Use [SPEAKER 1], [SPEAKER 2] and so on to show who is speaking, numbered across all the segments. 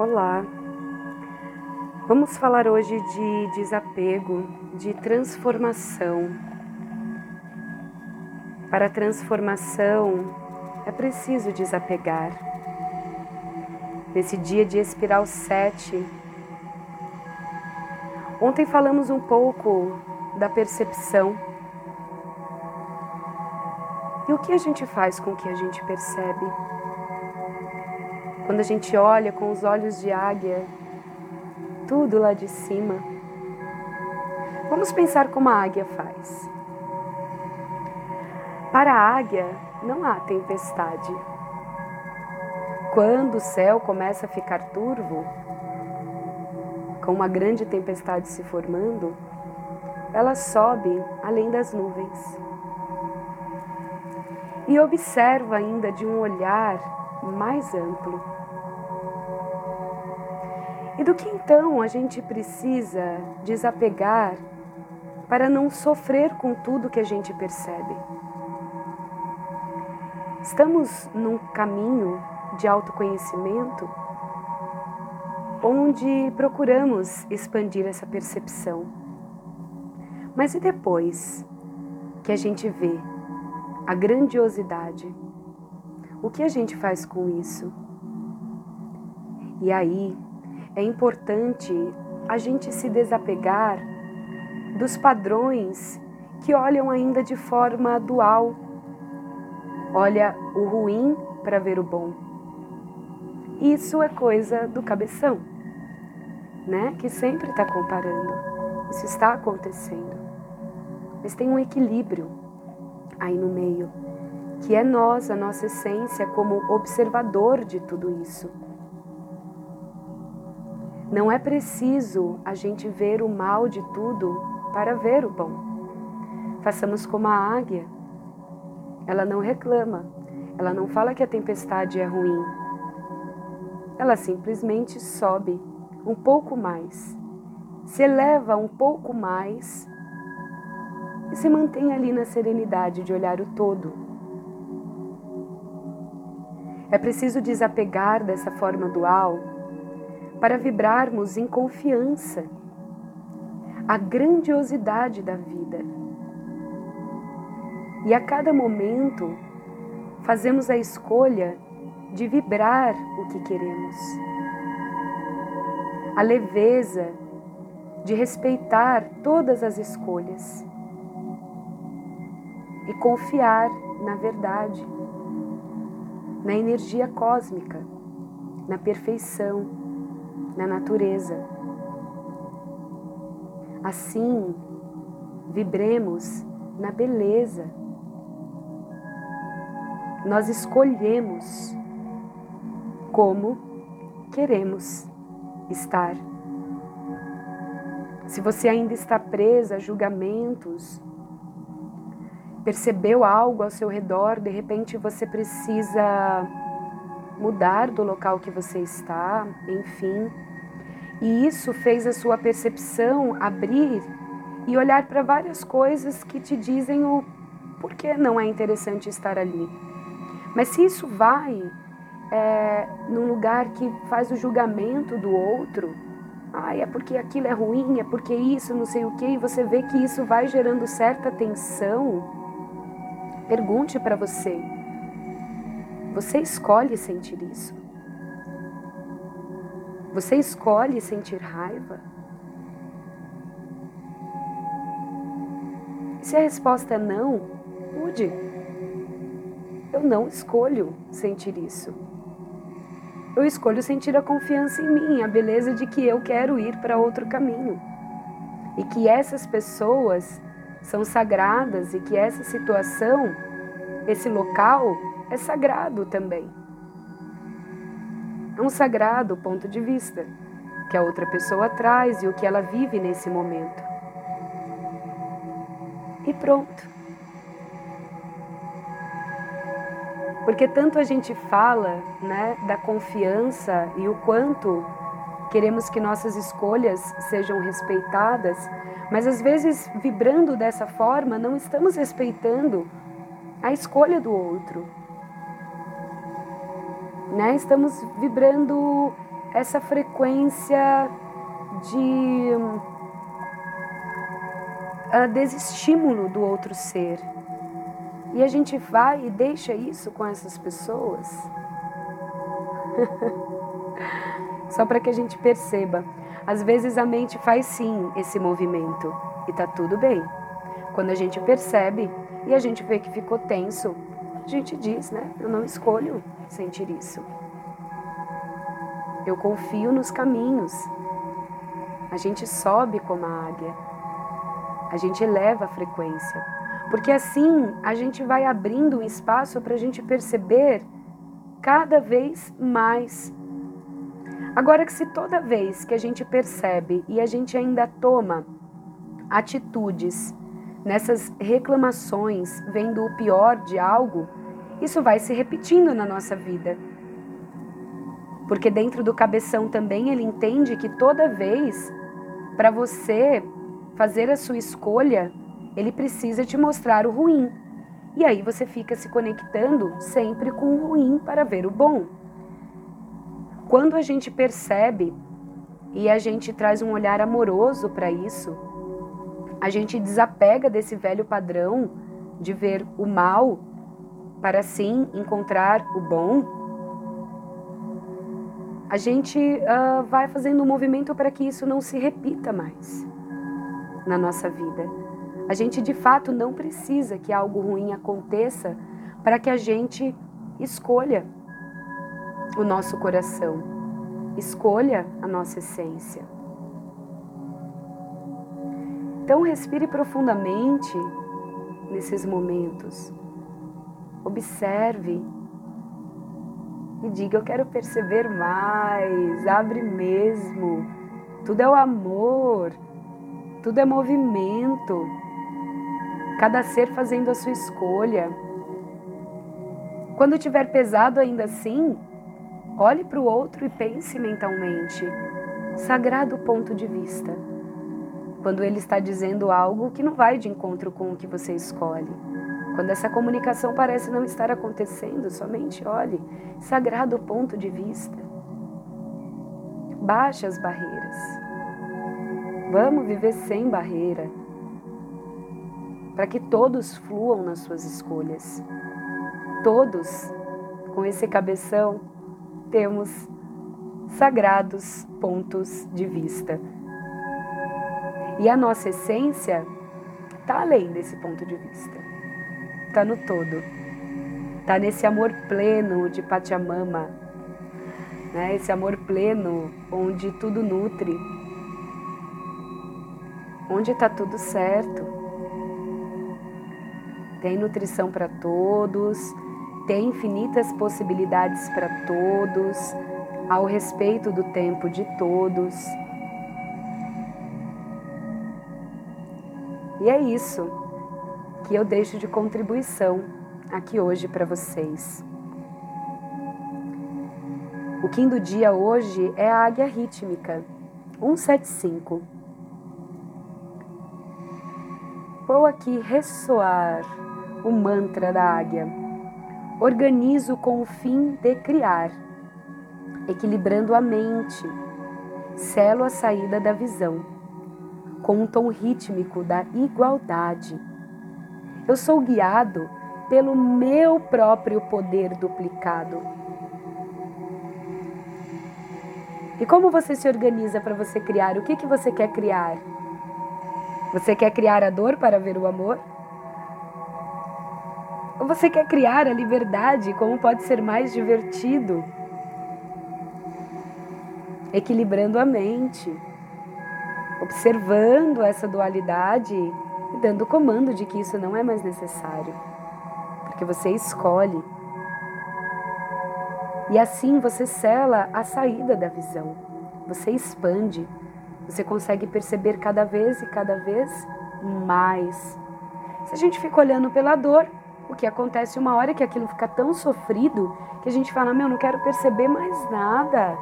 [SPEAKER 1] Olá. Vamos falar hoje de desapego, de transformação. Para a transformação é preciso desapegar. Nesse dia de espiral 7, ontem falamos um pouco da percepção. E o que a gente faz com o que a gente percebe? Quando a gente olha com os olhos de águia, tudo lá de cima. Vamos pensar como a águia faz. Para a águia, não há tempestade. Quando o céu começa a ficar turvo, com uma grande tempestade se formando, ela sobe além das nuvens e observa ainda de um olhar mais amplo. E do que então a gente precisa desapegar para não sofrer com tudo que a gente percebe? Estamos num caminho de autoconhecimento onde procuramos expandir essa percepção. Mas e depois que a gente vê a grandiosidade? O que a gente faz com isso? E aí é importante a gente se desapegar dos padrões que olham ainda de forma dual. Olha o ruim para ver o bom. Isso é coisa do cabeção, né? Que sempre está comparando. Isso está acontecendo. Mas tem um equilíbrio aí no meio, que é nós, a nossa essência, como observador de tudo isso. Não é preciso a gente ver o mal de tudo para ver o bom. Façamos como a águia. Ela não reclama, ela não fala que a tempestade é ruim. Ela simplesmente sobe um pouco mais, se eleva um pouco mais e se mantém ali na serenidade de olhar o todo. É preciso desapegar dessa forma dual para vibrarmos em confiança a grandiosidade da vida. E a cada momento fazemos a escolha de vibrar o que queremos. A leveza de respeitar todas as escolhas e confiar na verdade, na energia cósmica, na perfeição na natureza. Assim, vibremos na beleza. Nós escolhemos como queremos estar. Se você ainda está presa a julgamentos, percebeu algo ao seu redor, de repente você precisa mudar do local que você está, enfim. E isso fez a sua percepção abrir e olhar para várias coisas que te dizem o porquê não é interessante estar ali. Mas se isso vai é, num lugar que faz o julgamento do outro, ah, é porque aquilo é ruim, é porque isso, não sei o quê, e você vê que isso vai gerando certa tensão, pergunte para você você escolhe sentir isso. Você escolhe sentir raiva. Se a resposta é não, mude. Eu não escolho sentir isso. Eu escolho sentir a confiança em mim, a beleza de que eu quero ir para outro caminho. E que essas pessoas são sagradas e que essa situação, esse local, é sagrado também. É um sagrado ponto de vista que a outra pessoa traz e o que ela vive nesse momento. E pronto. Porque tanto a gente fala né, da confiança e o quanto queremos que nossas escolhas sejam respeitadas, mas às vezes, vibrando dessa forma, não estamos respeitando a escolha do outro né? Estamos vibrando essa frequência de uh, desestímulo do outro ser. E a gente vai e deixa isso com essas pessoas. Só para que a gente perceba. Às vezes a mente faz sim esse movimento e tá tudo bem. Quando a gente percebe e a gente vê que ficou tenso, a gente diz, né? Eu não escolho sentir isso. Eu confio nos caminhos. A gente sobe como a águia. A gente eleva a frequência. Porque assim a gente vai abrindo um espaço para a gente perceber cada vez mais. Agora que se toda vez que a gente percebe e a gente ainda toma atitudes nessas reclamações, vendo o pior de algo, isso vai se repetindo na nossa vida. Porque dentro do cabeção também ele entende que toda vez para você fazer a sua escolha, ele precisa te mostrar o ruim. E aí você fica se conectando sempre com o ruim para ver o bom. Quando a gente percebe e a gente traz um olhar amoroso para isso, a gente desapega desse velho padrão de ver o mal para sim encontrar o bom a gente uh, vai fazendo um movimento para que isso não se repita mais na nossa vida. A gente de fato não precisa que algo ruim aconteça para que a gente escolha o nosso coração, escolha a nossa essência. Então, respire profundamente nesses momentos. Observe e diga: Eu quero perceber mais. Abre mesmo. Tudo é o amor, tudo é movimento. Cada ser fazendo a sua escolha. Quando tiver pesado ainda assim, olhe para o outro e pense mentalmente. Sagrado ponto de vista. Quando ele está dizendo algo que não vai de encontro com o que você escolhe. Quando essa comunicação parece não estar acontecendo, somente olhe, sagrado ponto de vista. Baixe as barreiras. Vamos viver sem barreira, para que todos fluam nas suas escolhas. Todos, com esse cabeção, temos sagrados pontos de vista. E a nossa essência está além desse ponto de vista está no todo. Está nesse amor pleno de Pachamama, né? esse amor pleno onde tudo nutre, onde está tudo certo. Tem nutrição para todos, tem infinitas possibilidades para todos, ao respeito do tempo de todos. E é isso que eu deixo de contribuição aqui hoje para vocês. O Kim do dia hoje é a águia rítmica 175. Vou aqui ressoar o mantra da águia. Organizo com o fim de criar, equilibrando a mente, selo a saída da visão, com um tom rítmico da igualdade eu sou guiado pelo meu próprio poder duplicado. E como você se organiza para você criar? O que, que você quer criar? Você quer criar a dor para ver o amor? Ou você quer criar a liberdade? Como pode ser mais divertido? Equilibrando a mente, observando essa dualidade e dando comando de que isso não é mais necessário, porque você escolhe. E assim você sela a saída da visão, você expande, você consegue perceber cada vez e cada vez mais. Se a gente fica olhando pela dor, o que acontece uma hora é que aquilo fica tão sofrido que a gente fala: Meu, não quero perceber mais nada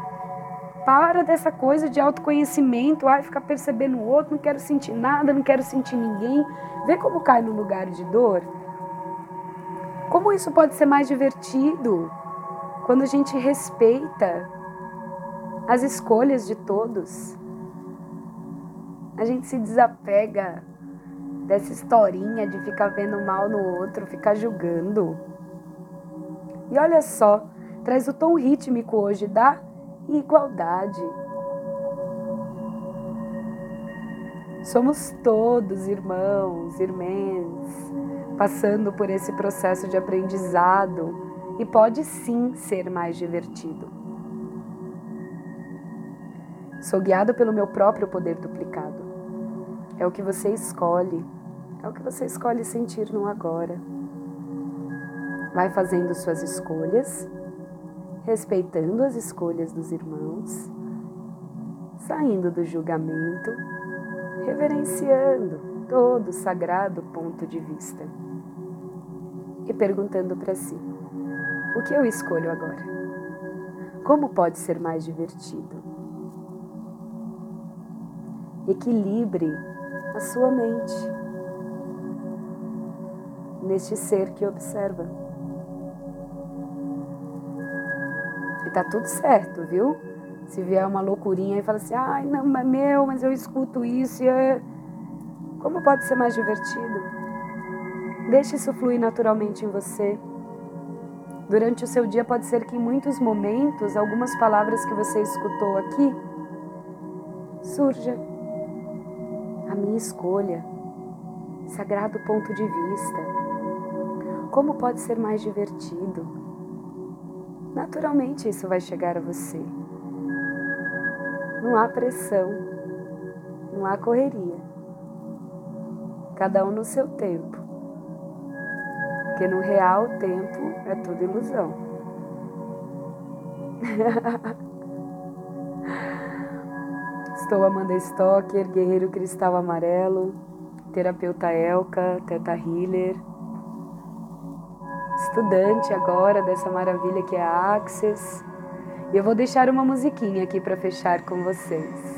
[SPEAKER 1] para dessa coisa de autoconhecimento, ai, ficar percebendo o outro, não quero sentir nada, não quero sentir ninguém. Vê como cai no lugar de dor. Como isso pode ser mais divertido quando a gente respeita as escolhas de todos. A gente se desapega dessa historinha de ficar vendo mal no outro, ficar julgando. E olha só, traz o tom rítmico hoje da igualdade. Somos todos irmãos, irmãs, passando por esse processo de aprendizado e pode sim ser mais divertido. Sou guiado pelo meu próprio poder duplicado. É o que você escolhe, é o que você escolhe sentir no agora. Vai fazendo suas escolhas, respeitando as escolhas dos irmãos, saindo do julgamento reverenciando todo o sagrado ponto de vista e perguntando para si: o que eu escolho agora? Como pode ser mais divertido? Equilibre a sua mente neste ser que observa. E tá tudo certo, viu? Se vier uma loucurinha e fala assim, ai não, mas meu, mas eu escuto isso e é... Como pode ser mais divertido? Deixe isso fluir naturalmente em você. Durante o seu dia pode ser que em muitos momentos algumas palavras que você escutou aqui surja a minha escolha, sagrado ponto de vista. Como pode ser mais divertido? Naturalmente isso vai chegar a você. Não há pressão, não há correria. Cada um no seu tempo. Porque no real tempo é tudo ilusão. Estou Amanda Stocker, guerreiro cristal amarelo, terapeuta Elka, teta healer, estudante agora dessa maravilha que é a Access e eu vou deixar uma musiquinha aqui para fechar com vocês.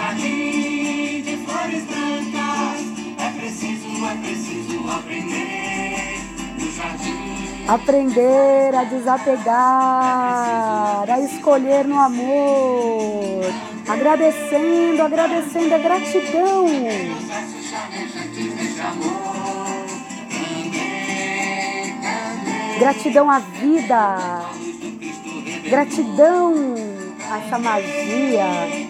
[SPEAKER 1] jardim de flores brancas. É preciso, é preciso aprender no jardim. Aprender a desapegar, a escolher no amor agradecendo, agradecendo a gratidão. Gratidão à vida, gratidão a essa magia.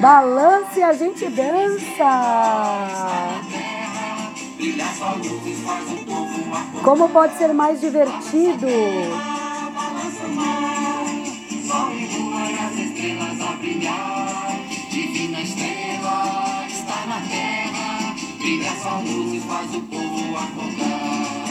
[SPEAKER 2] Balance a gente dança. Como pode ser mais divertido? Divina estrela está na terra, brilha faz o povo acordar.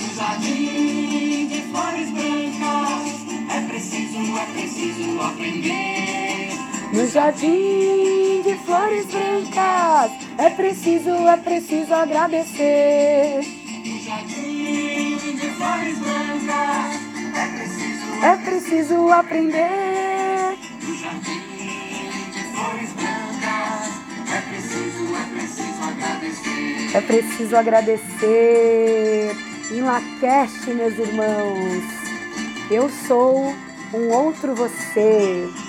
[SPEAKER 2] No jardim de flores brancas, é preciso, é preciso aprender. No jardim de flores brancas, é preciso, é preciso agradecer. No jardim de flores brancas, é preciso, é preciso aprender. No jardim de flores brancas, é preciso, é preciso agradecer. É preciso agradecer. Em Laqueste, meus irmãos, eu sou um outro você.